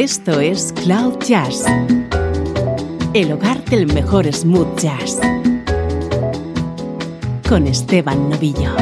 Esto es Cloud Jazz, el hogar del mejor smooth jazz, con Esteban Novillo.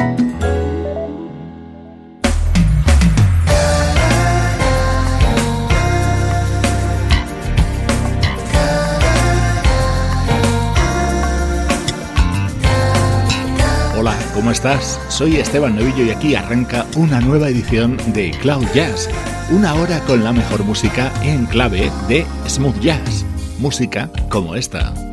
Hola, ¿cómo estás? Soy Esteban Novillo y aquí arranca una nueva edición de Cloud Jazz una hora con la mejor música en clave de smooth jazz, música como esta.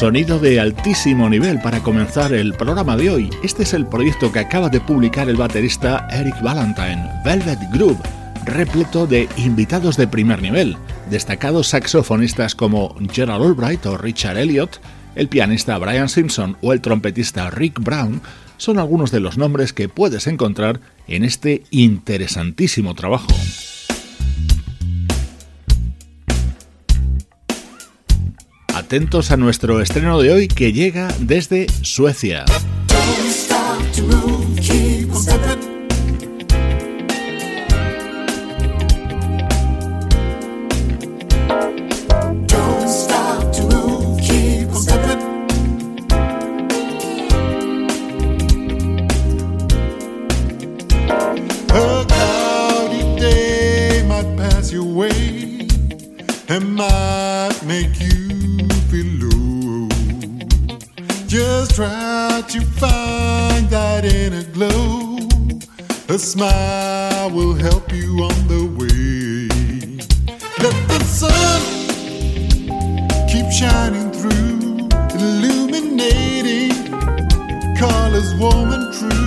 Sonido de altísimo nivel para comenzar el programa de hoy. Este es el proyecto que acaba de publicar el baterista Eric Valentine, Velvet Groove, repleto de invitados de primer nivel, destacados saxofonistas como Gerald Albright o Richard Elliott, el pianista Brian Simpson o el trompetista Rick Brown son algunos de los nombres que puedes encontrar en este interesantísimo trabajo. atentos a nuestro estreno de hoy que llega desde Suecia. make you try to find that inner glow. A smile will help you on the way. Let the sun keep shining through, illuminating colors warm and true.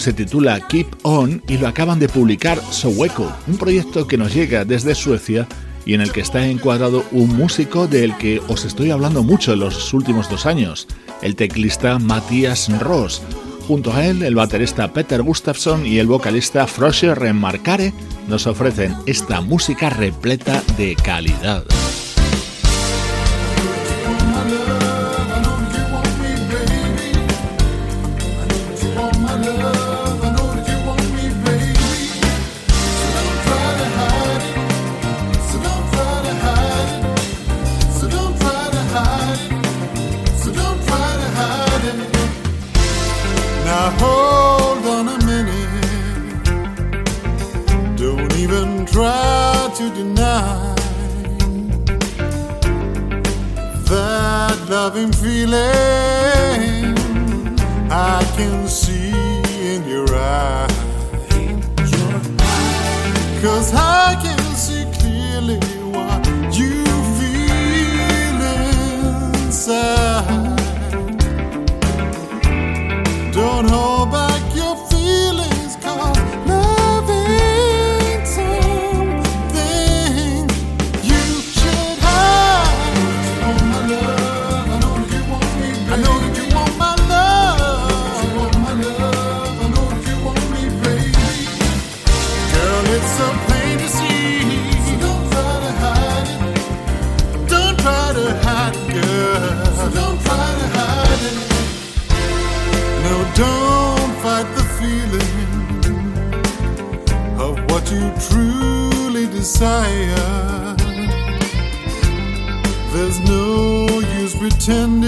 se titula Keep On y lo acaban de publicar Soweco, un proyecto que nos llega desde Suecia y en el que está encuadrado un músico del que os estoy hablando mucho en los últimos dos años, el teclista Matías Ross. Junto a él, el baterista Peter Gustafsson y el vocalista Frosher Remarcare nos ofrecen esta música repleta de calidad. Hold on a minute. Don't even try to deny that loving feeling I can see in your eyes. Cause I mountain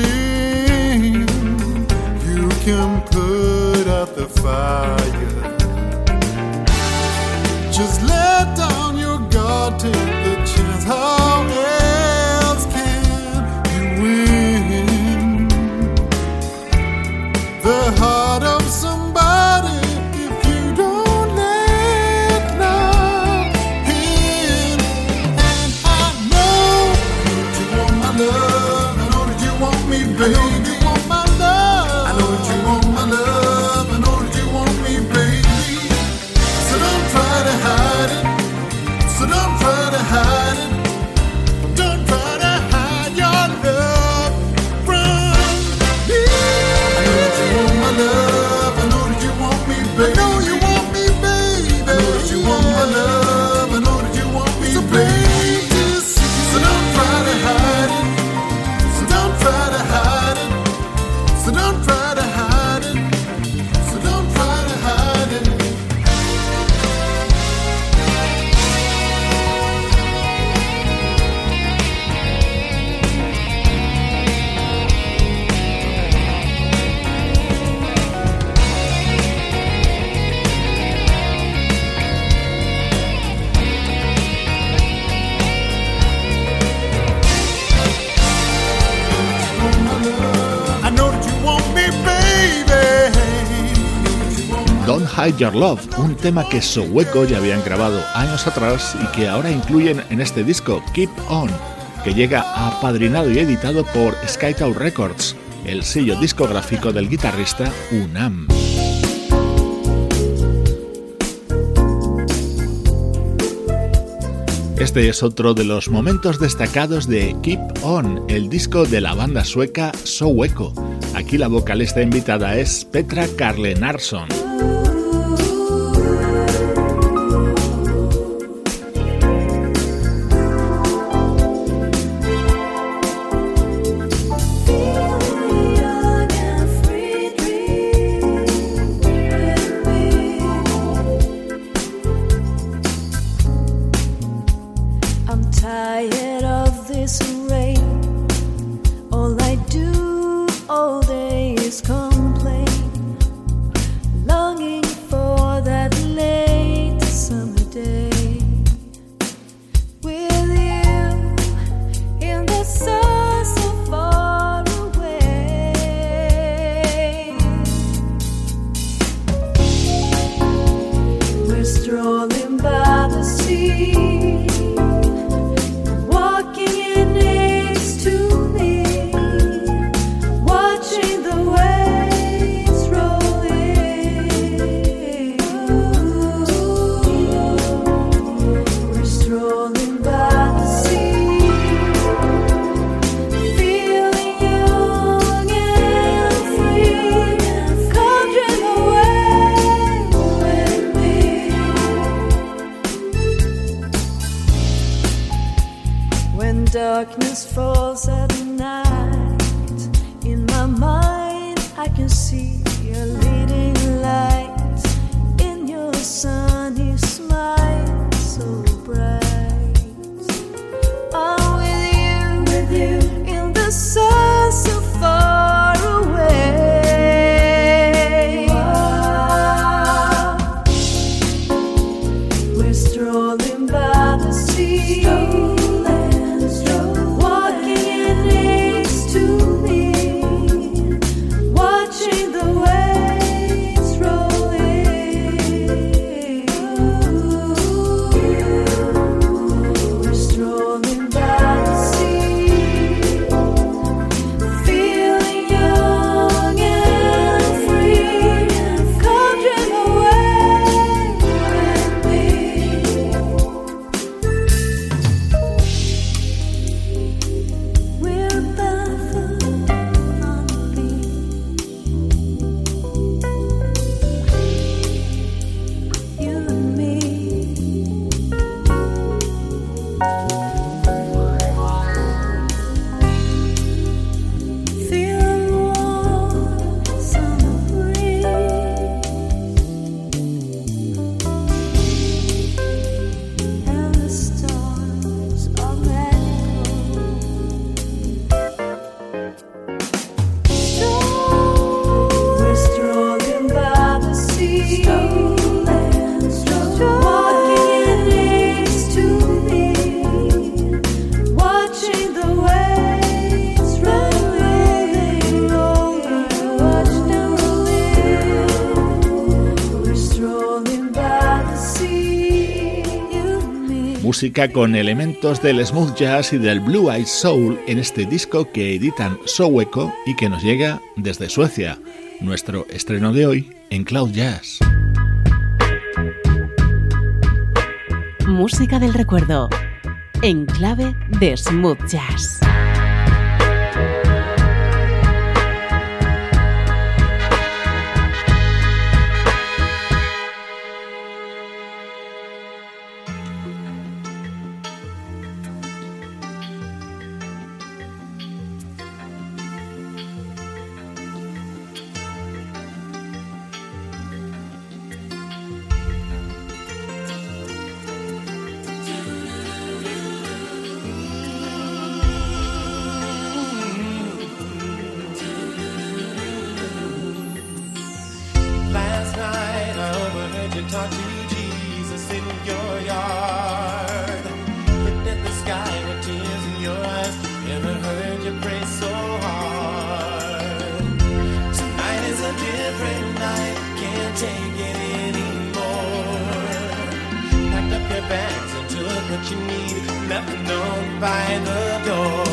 known from Your Love, un tema que Soweco ya habían grabado años atrás y que ahora incluyen en este disco Keep On, que llega apadrinado y editado por Skytown Records, el sello discográfico del guitarrista Unam. Este es otro de los momentos destacados de Keep On, el disco de la banda sueca Soweco. Aquí la vocalista invitada es Petra Carlenarsson. is coming. música con elementos del smooth jazz y del blue eyed soul en este disco que editan Soweco y que nos llega desde Suecia. Nuestro estreno de hoy en Cloud Jazz. Música del recuerdo en clave de smooth jazz. by the door.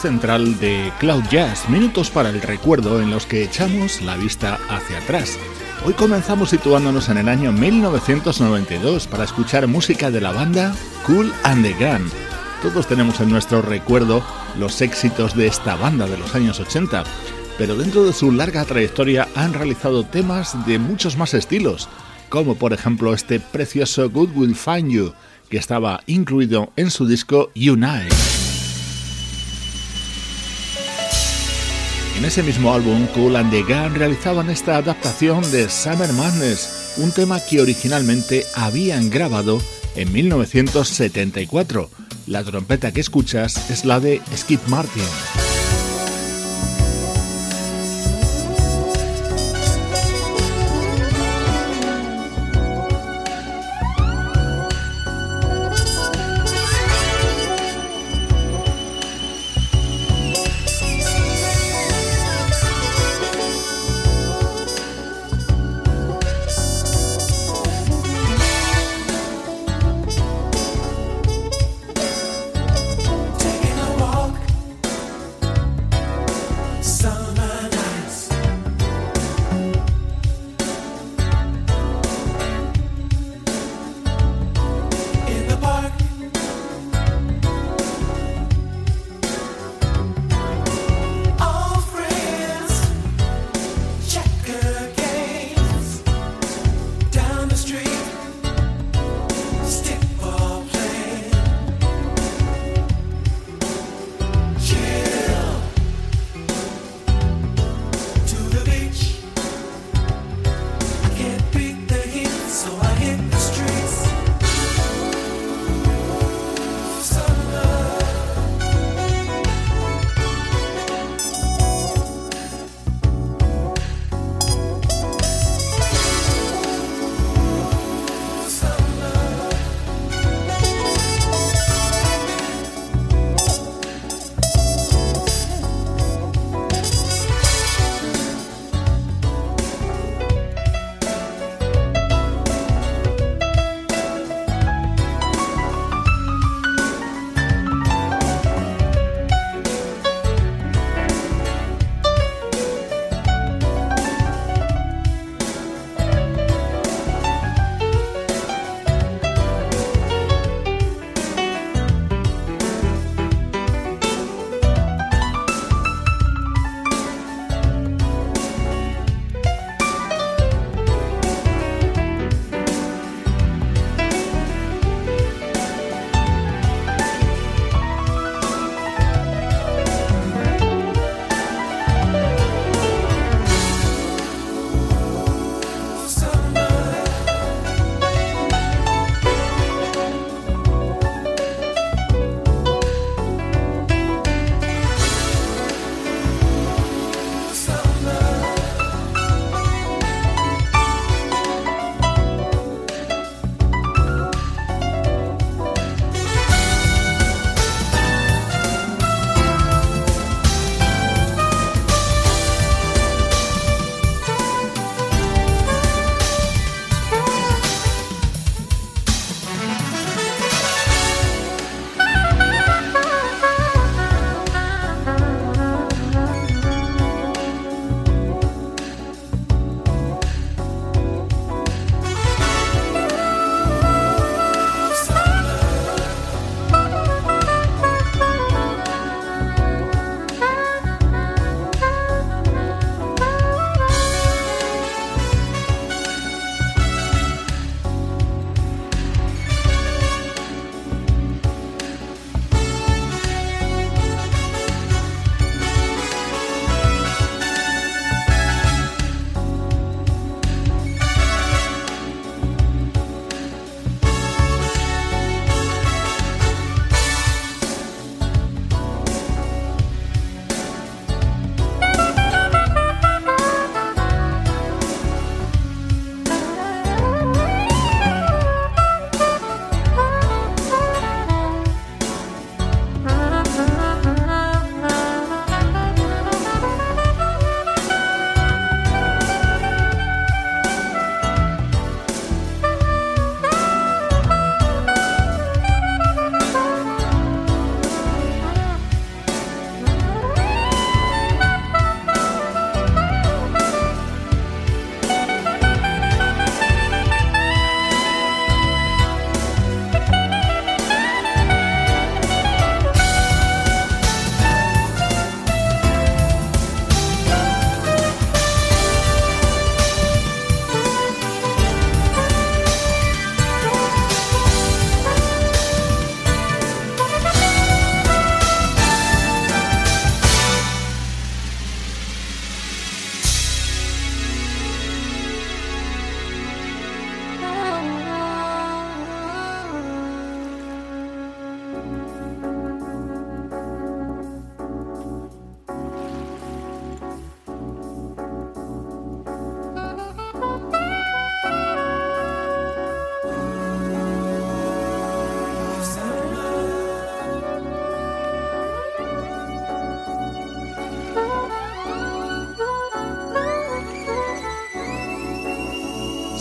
Central de Cloud Jazz, minutos para el recuerdo en los que echamos la vista hacia atrás. Hoy comenzamos situándonos en el año 1992 para escuchar música de la banda Cool and the Gun. Todos tenemos en nuestro recuerdo los éxitos de esta banda de los años 80, pero dentro de su larga trayectoria han realizado temas de muchos más estilos, como por ejemplo este precioso Good Will Find You, que estaba incluido en su disco Unite. En ese mismo álbum, Cool and the Gun realizaban esta adaptación de Summer Madness, un tema que originalmente habían grabado en 1974. La trompeta que escuchas es la de Skip Martin.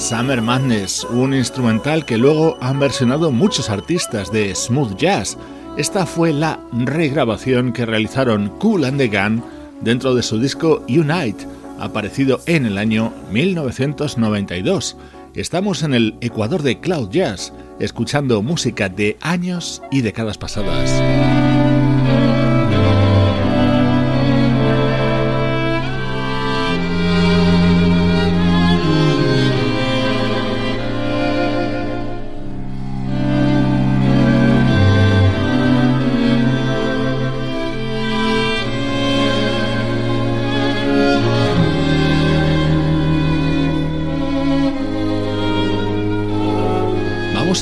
Summer Madness, un instrumental que luego han versionado muchos artistas de smooth jazz. Esta fue la regrabación que realizaron Cool and the Gun dentro de su disco Unite, aparecido en el año 1992. Estamos en el Ecuador de Cloud Jazz, escuchando música de años y décadas pasadas.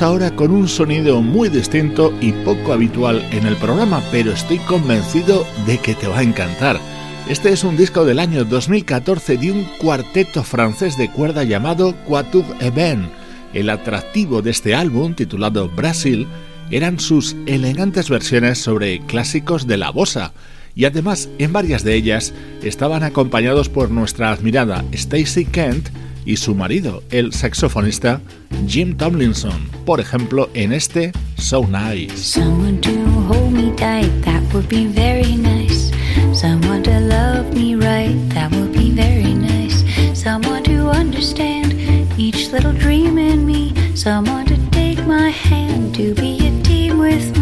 Ahora con un sonido muy distinto y poco habitual en el programa, pero estoy convencido de que te va a encantar. Este es un disco del año 2014 de un cuarteto francés de cuerda llamado Quatuor Eben. El atractivo de este álbum, titulado Brasil, eran sus elegantes versiones sobre clásicos de la bossa, y además en varias de ellas estaban acompañados por nuestra admirada Stacy Kent, y su marido, el saxofonista Jim Tomlinson, por ejemplo en este So Nice. Someone to love me right, that would be very nice. Someone to understand each little dream in me. Someone to take my hand to be a team with me.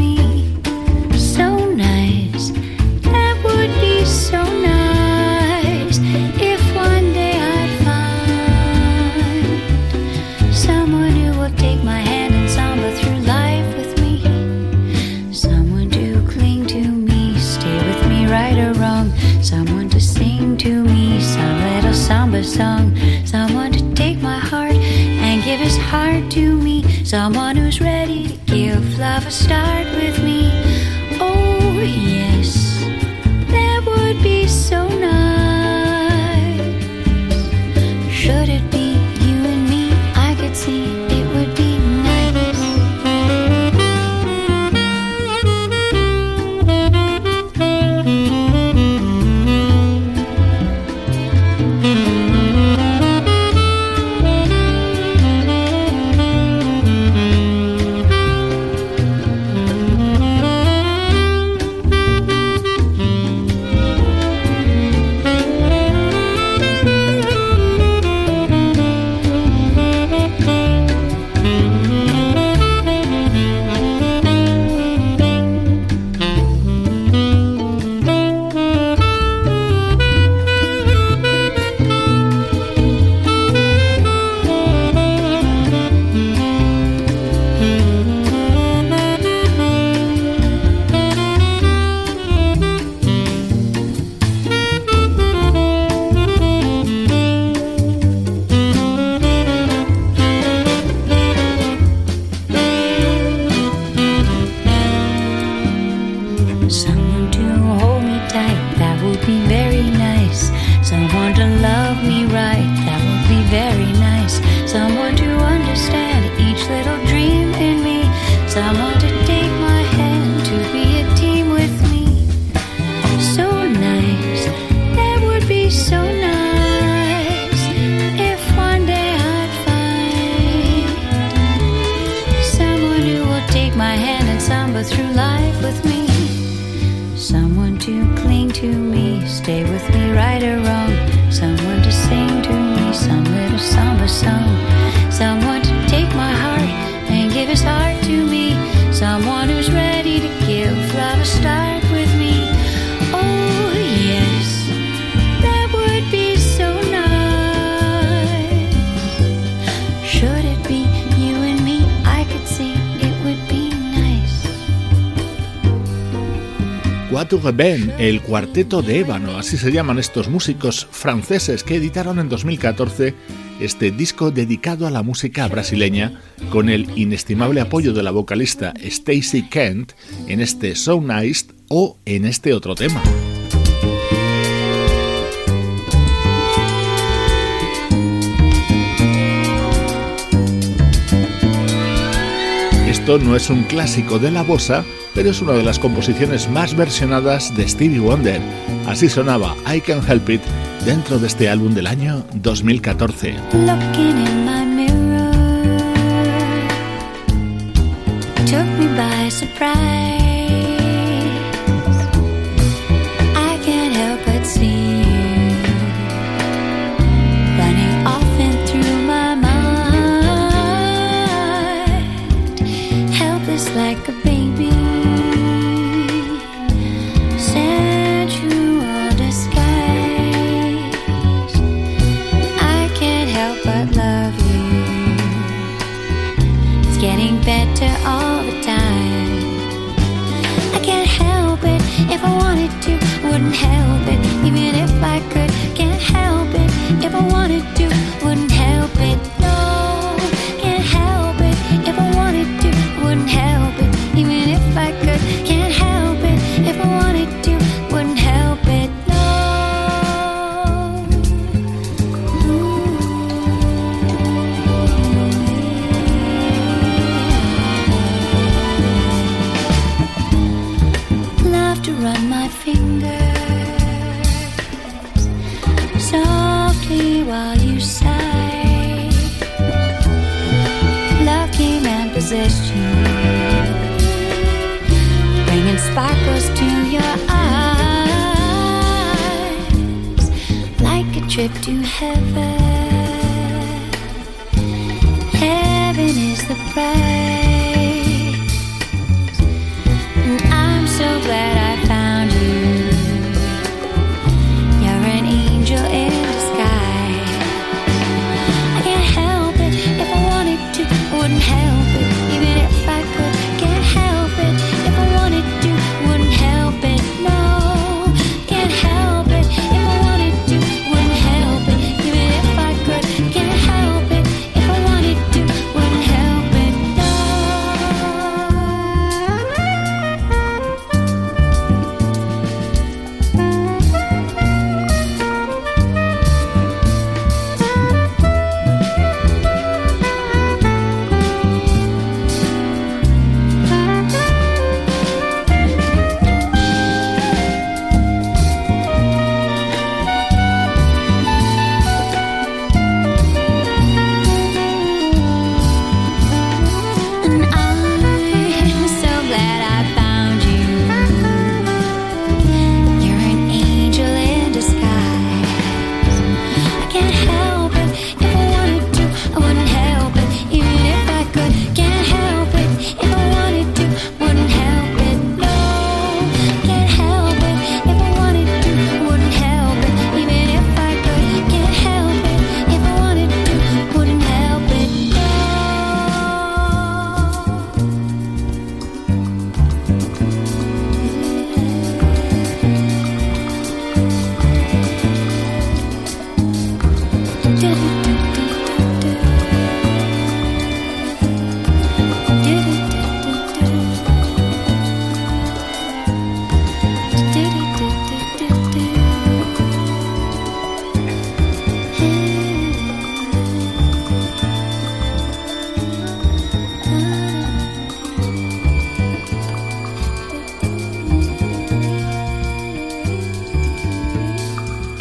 Song. Someone to take my heart and give his heart to me. Someone who's ready to give love a start cuarteto de ébano, así se llaman estos músicos franceses que editaron en 2014 este disco dedicado a la música brasileña con el inestimable apoyo de la vocalista Stacy Kent en este So Nice o en este otro tema. Esto no es un clásico de la bossa, pero es una de las composiciones más versionadas de Stevie Wonder. Así sonaba I Can Help It dentro de este álbum del año 2014.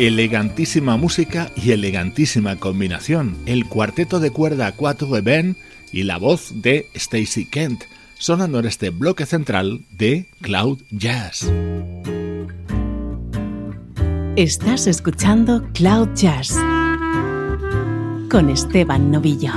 elegantísima música y elegantísima combinación, el cuarteto de cuerda a cuatro de Ben y la voz de Stacy Kent, sonando en este bloque central de Cloud Jazz. Estás escuchando Cloud Jazz con Esteban Novillo.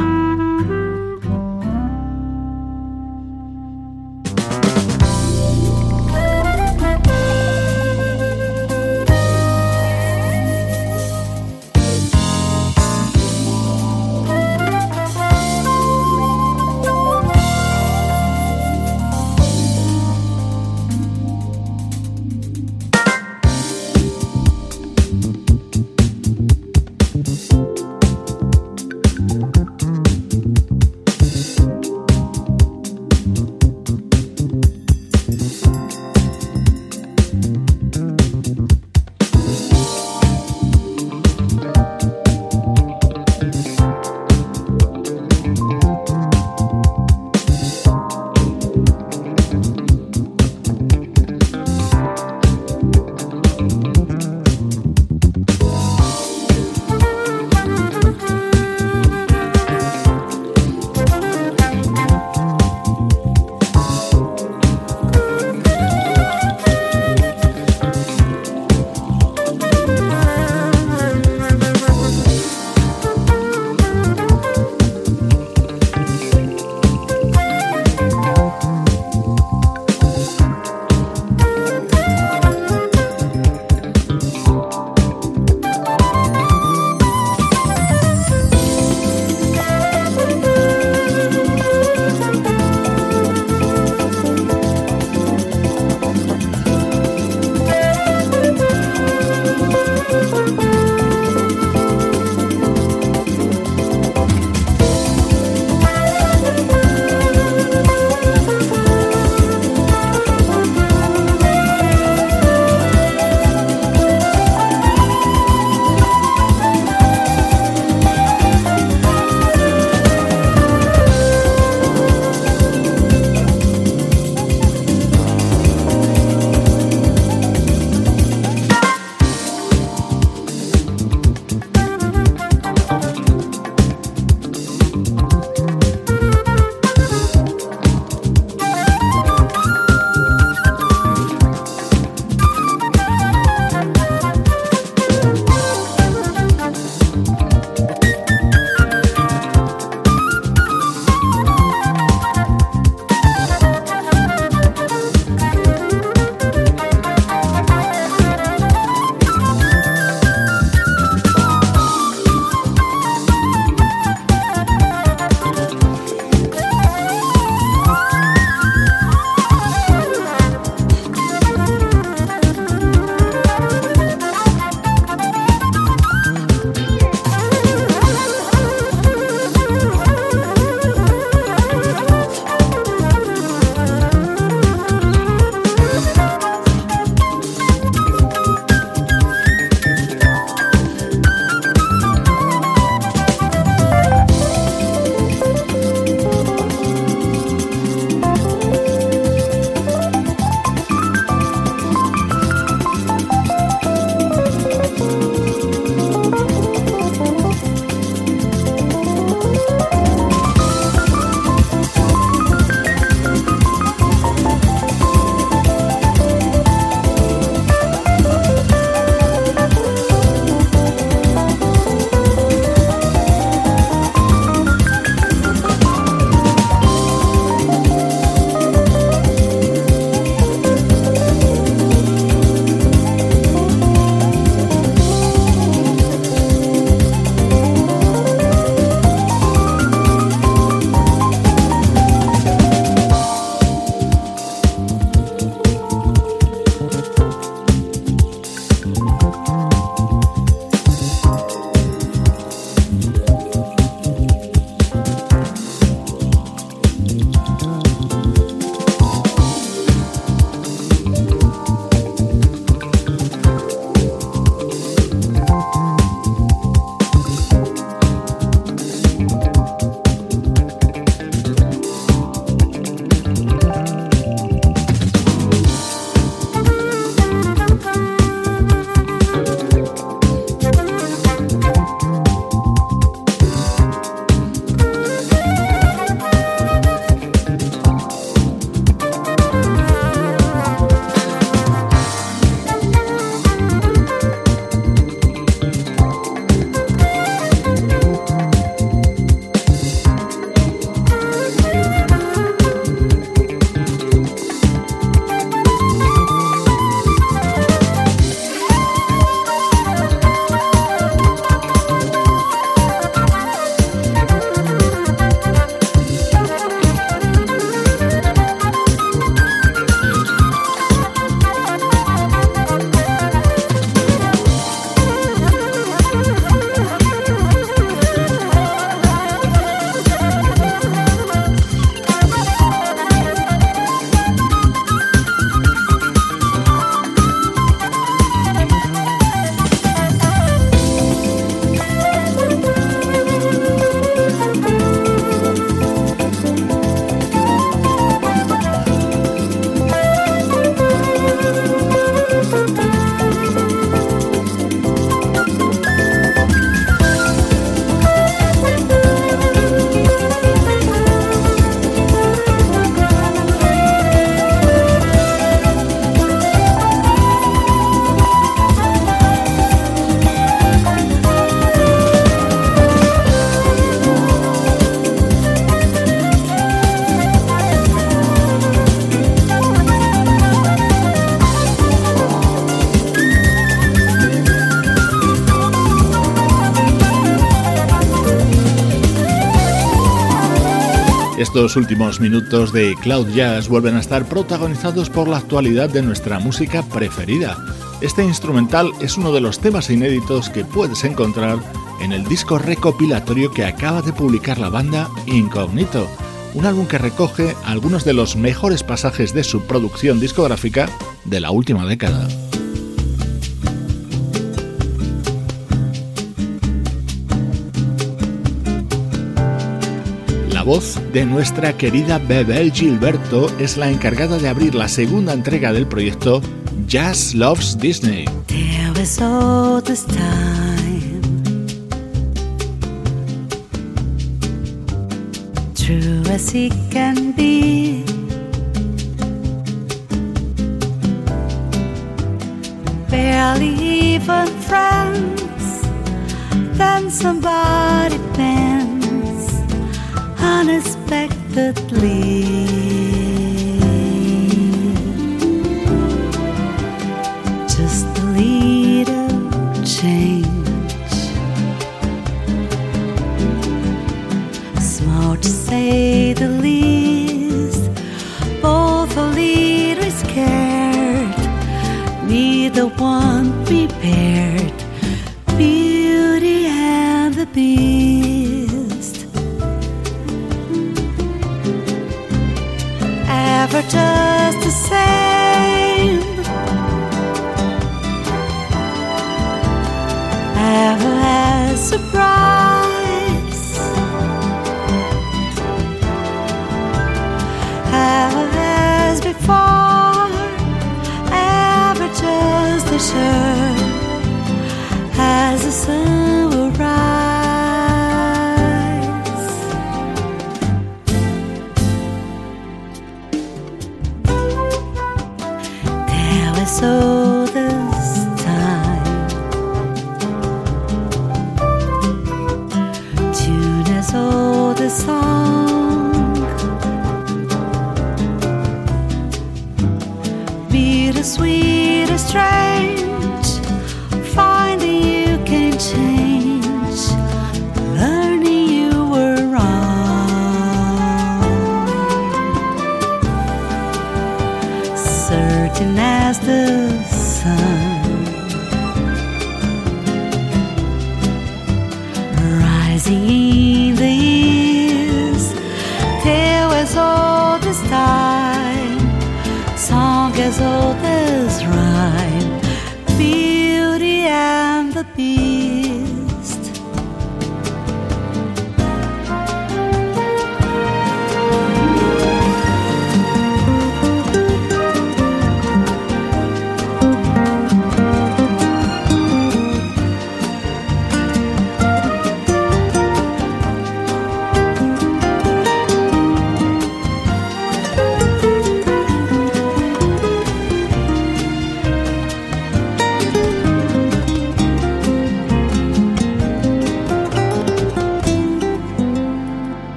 Estos últimos minutos de Cloud Jazz vuelven a estar protagonizados por la actualidad de nuestra música preferida. Este instrumental es uno de los temas inéditos que puedes encontrar en el disco recopilatorio que acaba de publicar la banda Incognito, un álbum que recoge algunos de los mejores pasajes de su producción discográfica de la última década. Voz de nuestra querida Bebel Gilberto es la encargada de abrir la segunda entrega del proyecto Jazz Loves Disney. True as can be. Even friends somebody unexpectedly.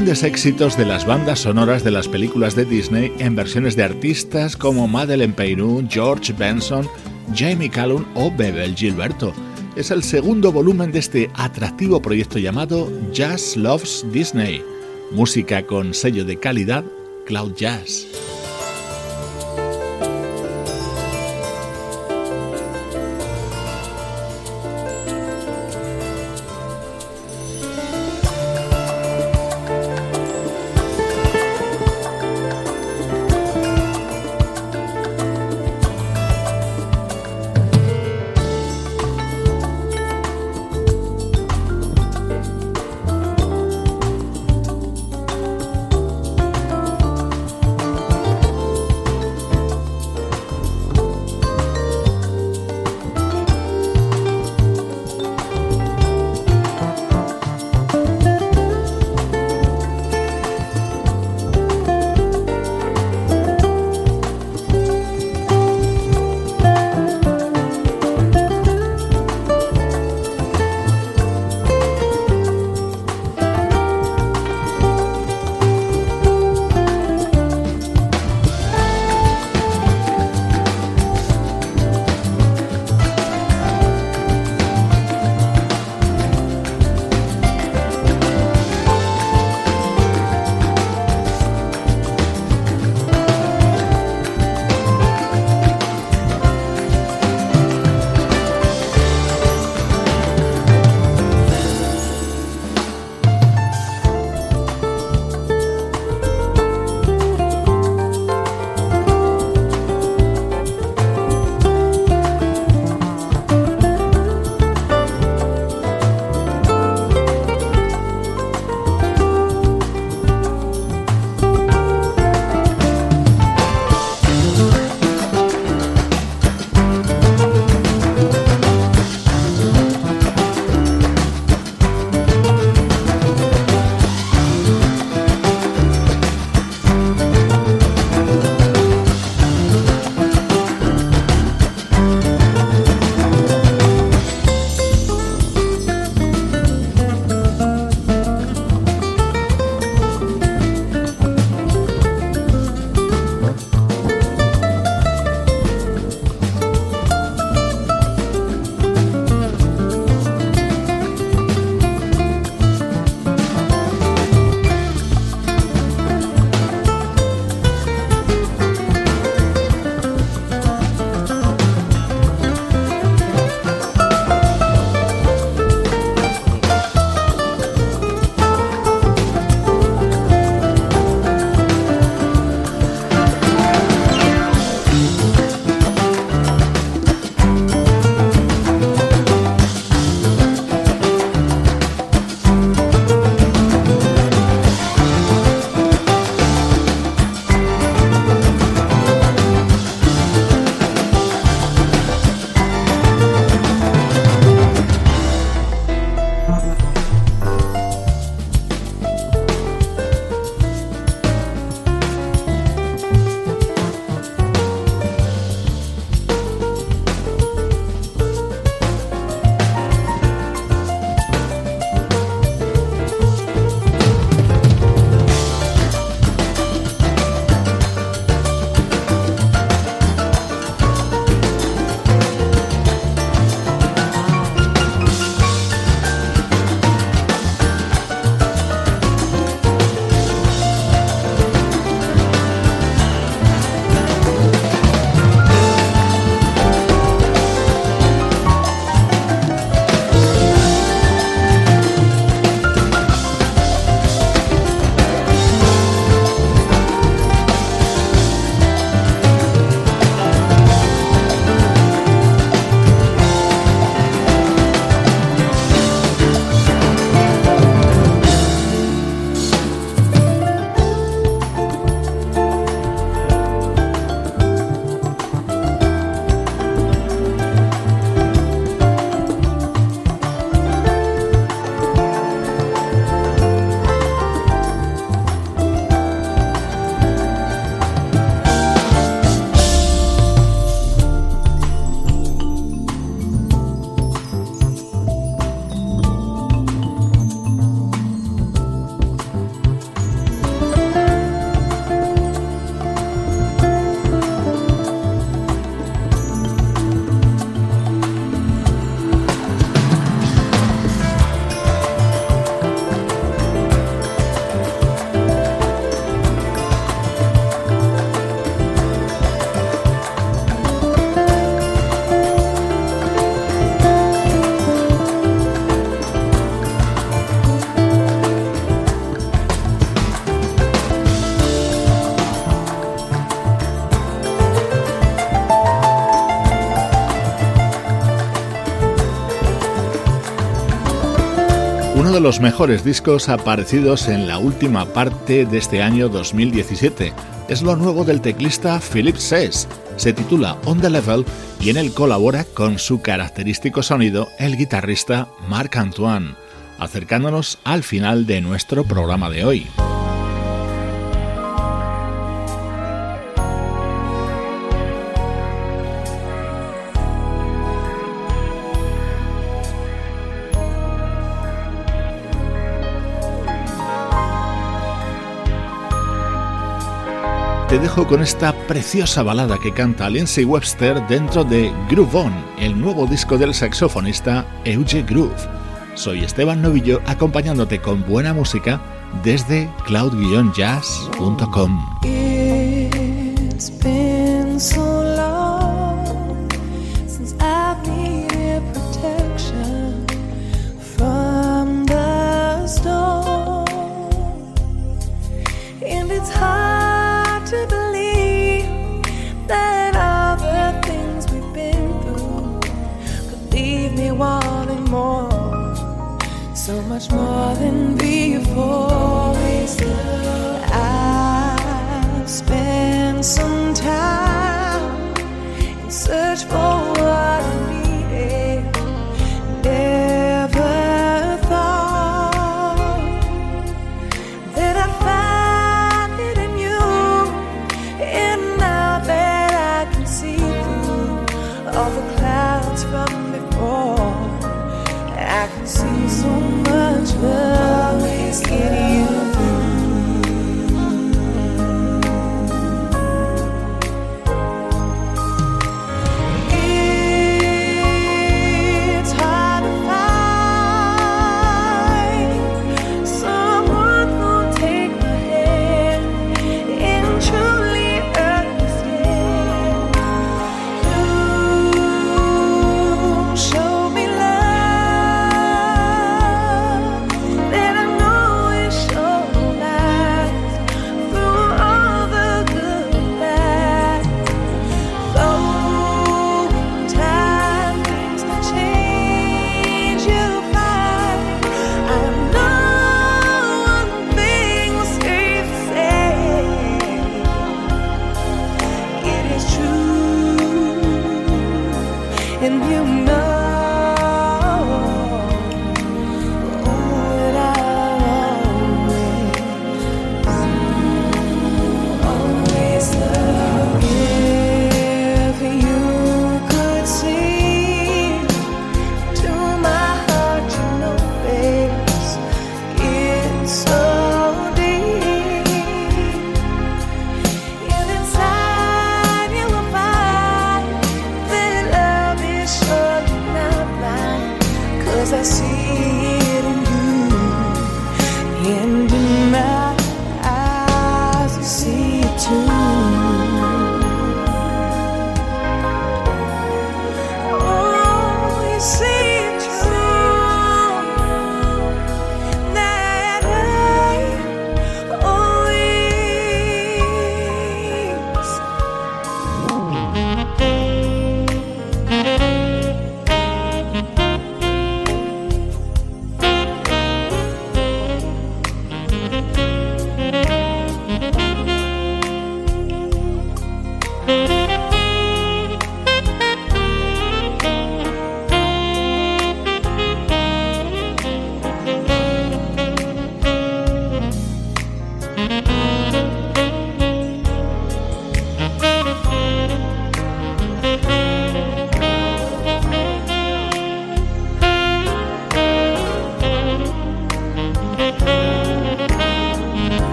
Grandes éxitos de las bandas sonoras de las películas de Disney en versiones de artistas como Madeleine Peyrou, George Benson, Jamie Callum o Bebel Gilberto. Es el segundo volumen de este atractivo proyecto llamado Jazz Loves Disney, música con sello de calidad Cloud Jazz. Los mejores discos aparecidos en la última parte de este año 2017. Es lo nuevo del teclista Philip Sess. Se titula On the Level y en él colabora con su característico sonido el guitarrista Marc Antoine, acercándonos al final de nuestro programa de hoy. Te dejo con esta preciosa balada que canta Lindsay Webster dentro de Groove On, el nuevo disco del saxofonista Euge Groove. Soy Esteban Novillo acompañándote con buena música desde cloud-jazz.com.